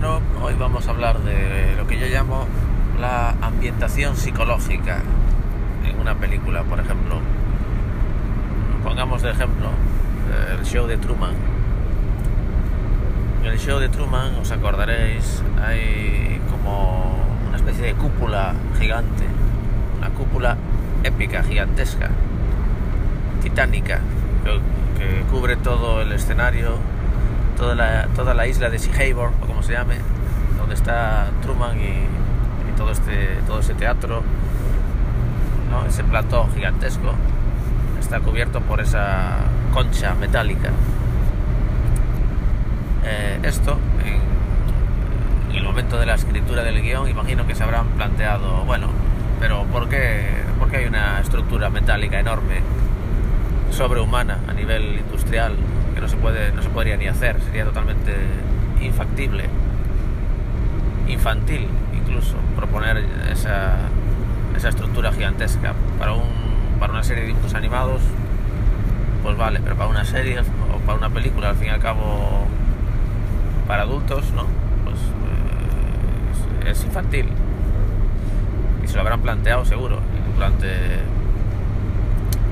Hoy vamos a hablar de lo que yo llamo la ambientación psicológica en una película, por ejemplo. Pongamos de ejemplo eh, el show de Truman. En el show de Truman, os acordaréis, hay como una especie de cúpula gigante, una cúpula épica, gigantesca, titánica, que cubre todo el escenario toda la, toda la isla de Sea Harbor, o como se llame, donde está Truman y, todo, este, todo ese teatro, ¿no? ese plató gigantesco, está cubierto por esa concha metálica. Eh, esto, en, en, el momento de la escritura del guion, imagino que se habrán planteado, bueno, pero ¿por qué, por qué hay una estructura metálica enorme, sobrehumana a nivel industrial? Que no se puede no se podría ni hacer. Sería totalmente infactible infantil incluso proponer esa, esa estructura gigantesca. Para un para una serie de dibujos animados pues vale pero para una serie o para una película al fin y al cabo para adultos no pues eh, es infantil. Y se lo habrán planteado seguro durante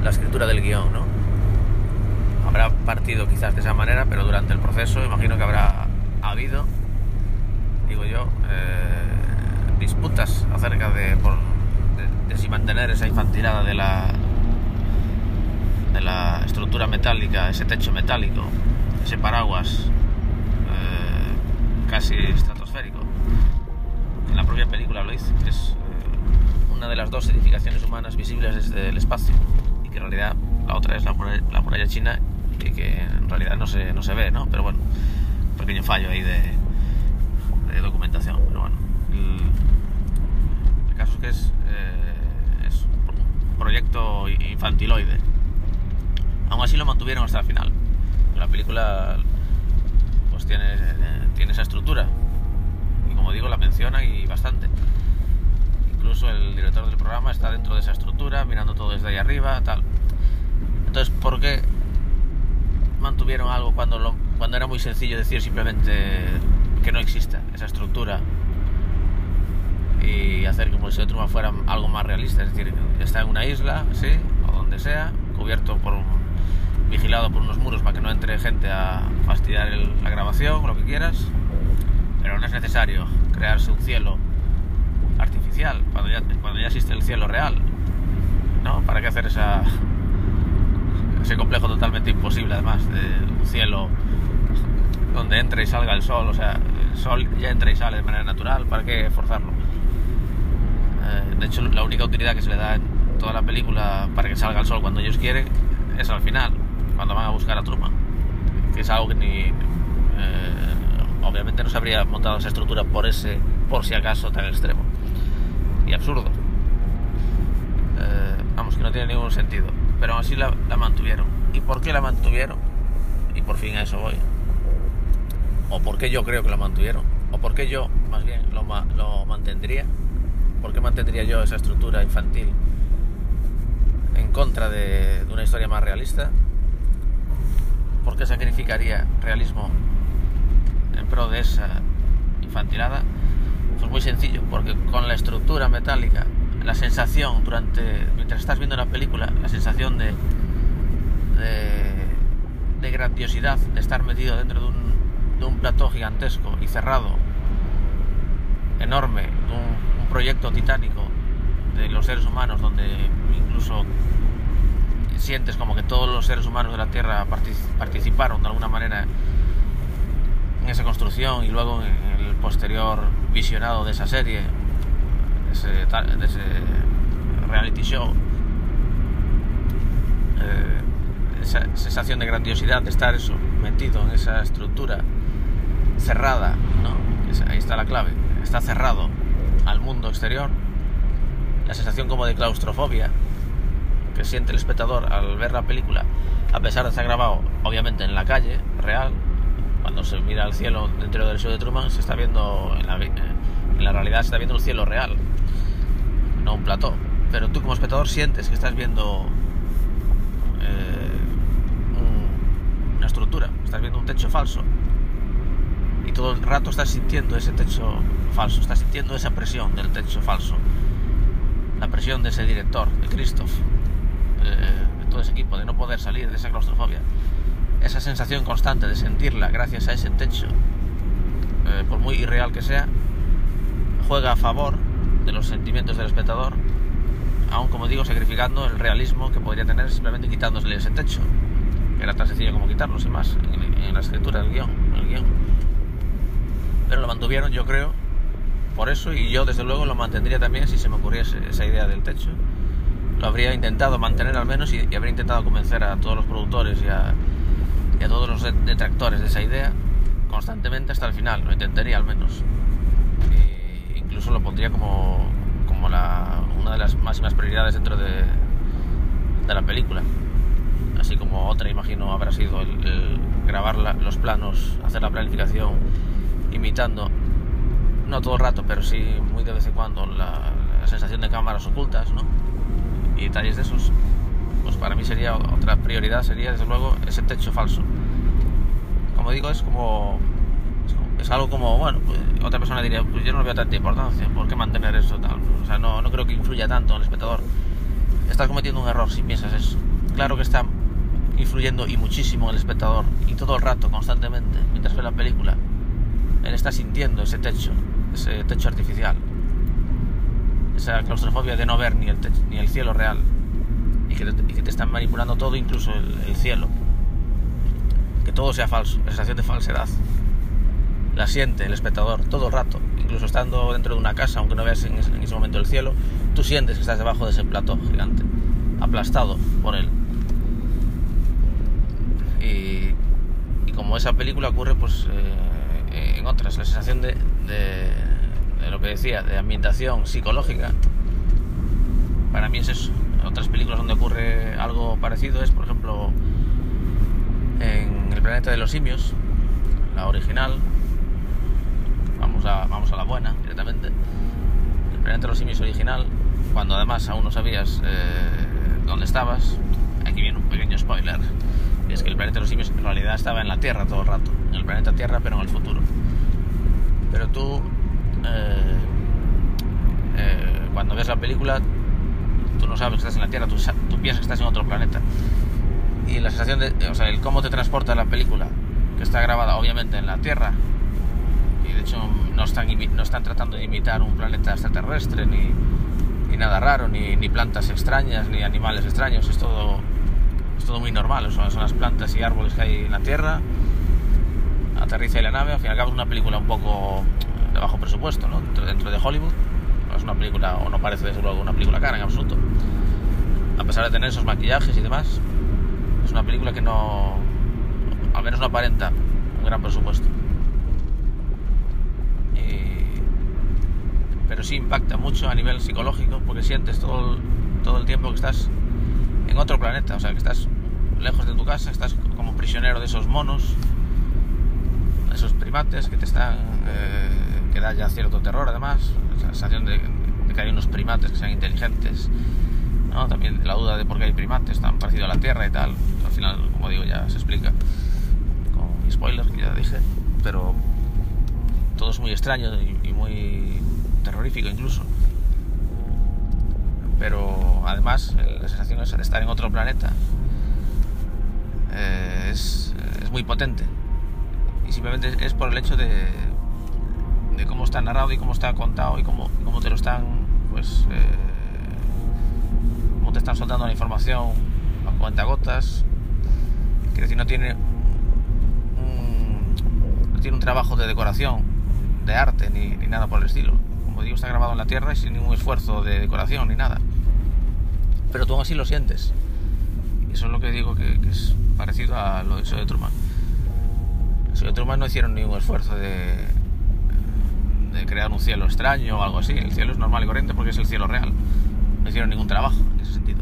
la escritura del guion no habrá partido quizás de esa manera, pero durante el proceso imagino que habrá habido, digo yo, eh, disputas acerca de, por, de, de, si mantener esa infantilada de la, de la estructura metálica, ese techo metálico, ese paraguas eh, casi estratosférico. En la propia película lo dice, que es eh, una de las dos edificaciones humanas visibles desde el espacio y que en realidad la otra es la muralla, la muralla china y que en realidad no se, no se ve, ¿no? Pero bueno, un pequeño fallo ahí de, documentación. Pero bueno, el, el caso es que es, eh, es, un proyecto infantiloide. Aún así lo mantuvieron hasta el final. La película pues tiene, tiene esa estructura. Y como digo, la menciona y bastante. Incluso el director del programa está dentro de esa estructura, mirando todo desde ahí arriba, tal. Entonces, ¿por qué mantuvieron algo cuando, lo, cuando era muy sencillo decir simplemente que no exista esa estructura y hacer Museo de Truman fuera algo más realista, es decir, está en una isla, sí, o donde sea, cubierto por un, vigilado por unos muros para que no entre gente a fastidiar el, la grabación, lo que quieras, pero no es necesario crearse un cielo artificial cuando ya, cuando ya existe el cielo real, ¿no? ¿Para qué hacer esa, ese complejo totalmente imposible además de un cielo donde entre y salga el sol, o sea, el sol ya entra y sale de manera natural, ¿para qué forzarlo? Eh, de hecho, la única utilidad que se le da en toda la película para que salga el sol cuando ellos quieren es al final, cuando van a buscar a Truman, que es algo que ni... Eh, obviamente no se habría montado esa estructura por ese, por si acaso, tan extremo y absurdo. Eh, vamos, que no tiene ningún sentido pero aún así la, mantuvieron. ¿Y por qué la mantuvieron? Y por fin a eso voy. ¿O por qué yo creo que la mantuvieron? ¿O por qué yo, más bien, lo, lo mantendría? ¿Por qué mantendría yo esa estructura infantil en contra de, de una historia más realista? ¿Por qué sacrificaría realismo en pro de esa infantilada? Pues muy sencillo, porque con la estructura metálica la sensación durante mientras estás viendo la película la sensación de de, grandiosidad de estar metido dentro de un, de un plató gigantesco y cerrado enorme un, proyecto titánico de los seres humanos donde incluso sientes como que todos los seres humanos de la tierra partic participaron de alguna manera en esa construcción y luego en el posterior visionado de esa serie ese, de ese reality show. Eh, esa sensación de grandiosidad de estar metido en esa estructura cerrada, ¿no? ahí está la clave, está cerrado al mundo exterior. La sensación como de claustrofobia que siente el espectador al ver la película, a pesar de estar grabado, obviamente, en la calle real, cuando se mira al cielo dentro del show de Truman, se está viendo en la, en la realidad se está viendo el cielo real no un plató. Pero tú como espectador sientes que estás viendo eh, un, una estructura, estás viendo un techo falso. Y todo el rato estás sintiendo ese techo falso, estás sintiendo esa presión del techo falso, la presión de ese director, de Christoph, de todo ese equipo, de no poder salir de esa claustrofobia, esa sensación constante de sentirla gracias a ese techo, eh, por muy irreal que sea, juega a favor de los sentimientos del espectador, aún como digo, sacrificando el realismo que podría tener simplemente quitándosle ese techo. Era tan sencillo como quitarlo, sin más, en, la escritura del guion, el guion. Pero lo mantuvieron, yo creo, por eso, y yo desde luego lo mantendría también si se me ocurriese esa idea del techo. Lo habría intentado mantener al menos y, habría intentado convencer a todos los productores y a, todos los detractores de esa idea constantemente hasta el final, lo intentaría al menos. Incluso lo pondría como, como la, una de las máximas prioridades dentro de, de la película así como otra imagino habrá sido el, grabar los planos, hacer la planificación imitando, no todo el rato, pero sí muy de vez en cuando la, sensación de cámaras ocultas, ¿no? Y detalles de esos, pues para mí sería otra prioridad, sería desde luego ese techo falso. Como digo, es como es algo como, bueno, pues, otra persona diría, pues yo no veo tanta importancia, ¿por qué mantener eso tal? O sea, no, no creo que influya tanto en el espectador. Estás cometiendo un error si piensas eso. Claro que está influyendo y muchísimo en el espectador y todo el rato, constantemente, mientras ve la película, él está sintiendo ese techo, ese techo artificial, esa claustrofobia de no ver ni el, ni el cielo real y que, te, están manipulando todo, incluso el, cielo, que todo sea falso, la sensación de falsedad. La siente el espectador todo el rato, incluso estando dentro de una casa, aunque no veas en ese momento el cielo, tú sientes que estás debajo de ese plato gigante, aplastado por él. Y, como esa película ocurre pues eh, en otras, la sensación de, lo que decía, de ambientación psicológica, para mí es eso. Otras películas donde ocurre algo parecido es, por ejemplo, en El planeta de los simios, la original, vamos a, vamos a la buena directamente, El planeta de los simios original, cuando además aún no sabías eh, dónde estabas, aquí viene un pequeño spoiler, es que el planeta de los simios en realidad estaba en la Tierra todo el rato, en el planeta Tierra pero en el futuro. Pero tú, eh, eh, cuando ves la película, tú no sabes que estás en la Tierra, tú, piensas que estás en otro planeta. Y la sensación de, o sea, el cómo te transporta la película, que está grabada obviamente en la Tierra, de hecho no están, no están tratando de imitar un planeta extraterrestre, ni, ni nada raro, ni, ni plantas extrañas, ni animales extraños, es todo es todo muy normal, son, las plantas y árboles que hay en la Tierra, aterriza y la nave, al fin y al cabo es una película un poco de bajo presupuesto, ¿no? dentro, de Hollywood, no es una película, o no parece desde luego una película cara en absoluto, a pesar de tener esos maquillajes y demás, es una película que no, al menos no aparenta un gran presupuesto. pero impacta mucho a nivel psicológico porque sientes todo todo el tiempo que estás en otro planeta, o sea, que estás lejos de tu casa, estás como prisionero de esos monos, de esos primates que te están, eh, que da ya cierto terror además, la sensación de, que hay unos primates que sean inteligentes, también la duda de por qué hay primates tan parecidos a la Tierra y tal, al final, como digo, ya se explica con spoilers que ya dije, pero todo es muy extraño y muy terrorífico incluso. Pero además la sensación de estar en otro planeta eh, es, muy potente. Y simplemente es por el hecho de, cómo está narrado y cómo está contado y cómo, cómo te lo están pues eh, cómo te están soltando la información a cuenta gotas. Quiere decir no tiene un, no tiene un trabajo de decoración de arte ni, ni nada por el estilo como digo, está grabado en la tierra y sin ningún esfuerzo de decoración ni nada. Pero tú aún así lo sientes. Eso es lo que digo que, es parecido a lo de eso de Truman. Eso de Truman no hicieron ningún esfuerzo de, de crear un cielo extraño o algo así. El cielo es normal y corriente porque es el cielo real. No hicieron ningún trabajo en ese sentido.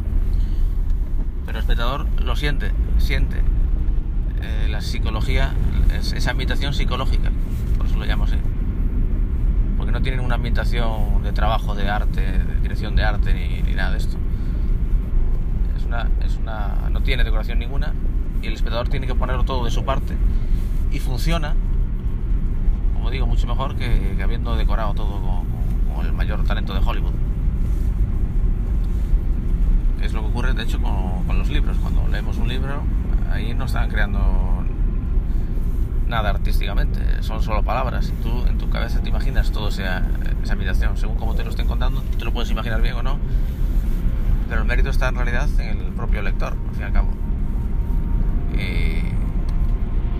Pero el espectador lo siente, siente eh, la psicología, esa ambientación psicológica, por eso lo llamo así no tienen una ambientación de trabajo de arte, de dirección de arte ni, nada de esto. Es una, es una, no tiene decoración ninguna y el espectador tiene que ponerlo todo de su parte y funciona como digo, mucho mejor que, habiendo decorado todo con, el mayor talento de Hollywood. Es lo que ocurre, de hecho, con, los libros. Cuando leemos un libro, ahí no están creando nada artísticamente, son solo palabras. Tú en tu cabeza te imaginas todo esa, esa habitación. Según como te lo estén contando, te lo puedes imaginar bien o no. Pero el mérito está en realidad en el propio lector, al fin y al cabo.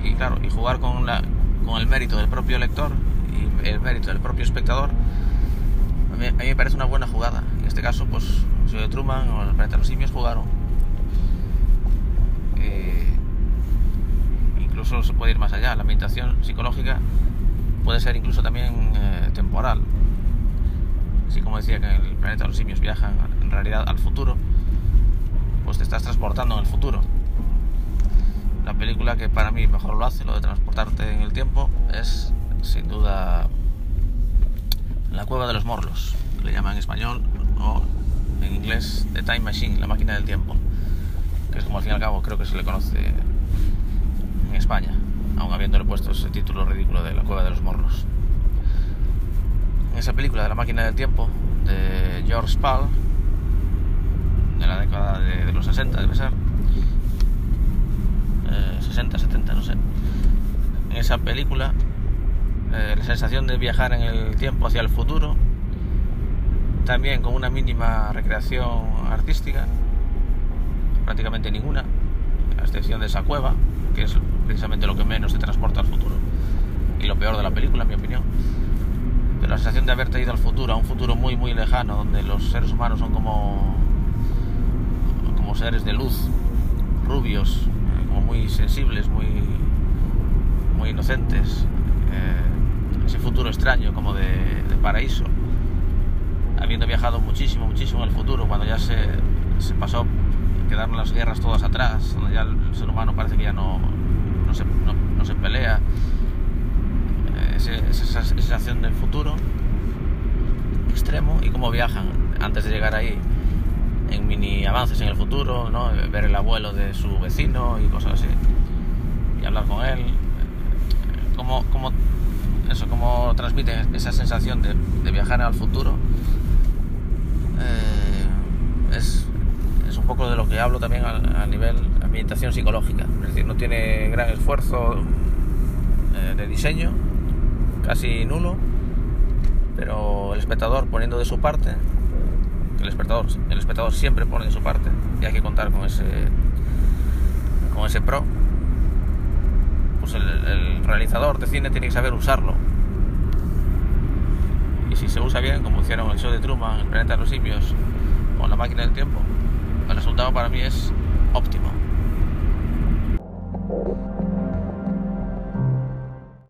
y claro, y jugar con la, con el mérito del propio lector y el mérito del propio espectador, a mí, me parece una buena jugada. En este caso, pues, de Truman o el planeta los simios jugaron. Eh, incluso se puede ir más allá. La meditación psicológica puede ser incluso también eh, temporal. Así como decía que el planeta de los simios viajan en realidad al futuro, pues te estás transportando en el futuro la película que para mí mejor lo hace, lo de transportarte en el tiempo, es sin duda La Cueva de los Morlos, que le llaman en español, o en inglés The Time Machine, la máquina del tiempo, que es como al fin y al cabo creo que se le conoce España, aun habiéndole puesto ese título ridículo de La Cueva de los Morlos. En esa película de la máquina del tiempo, de George Pal, de la década de, los 60 debe ser, 60, 70, no sé. En esa película, eh, la sensación de viajar en el tiempo hacia el futuro, también con una mínima recreación artística, prácticamente ninguna, excepción de esa cueva, que es precisamente lo que menos te transporta al futuro, y lo peor de la película, en mi opinión. Pero la sensación de haberte ido al futuro, a un futuro muy, muy lejano, donde los seres humanos son como, como seres de luz, rubios, muy sensibles, muy, muy inocentes. Eh, ese futuro extraño como de, paraíso. Habiendo viajado muchísimo, muchísimo el futuro, cuando ya se, se pasó, quedaron las guerras todas atrás, donde ya el ser humano parece que ya no, no, se, no, se pelea. Eh, esa sensación del futuro extremo y cómo viajan antes de llegar ahí en mini avances en el futuro, ¿no? ver el abuelo de su vecino y cosas así, y hablar con él, cómo, cómo, eso, cómo transmite esa sensación de, viajar al futuro, eh, un poco de lo que hablo también a, nivel ambientación psicológica, es decir, no tiene gran esfuerzo eh, de diseño, casi nulo, pero el espectador poniendo de su parte el espectador, el espectador siempre pone de su parte y hay que contar con ese, con ese pro, pues el, realizador de cine tiene que saber usarlo. Y si se usa bien, como hicieron el show de Truman, el planeta de los simios o la máquina del tiempo, el resultado para mí es óptimo.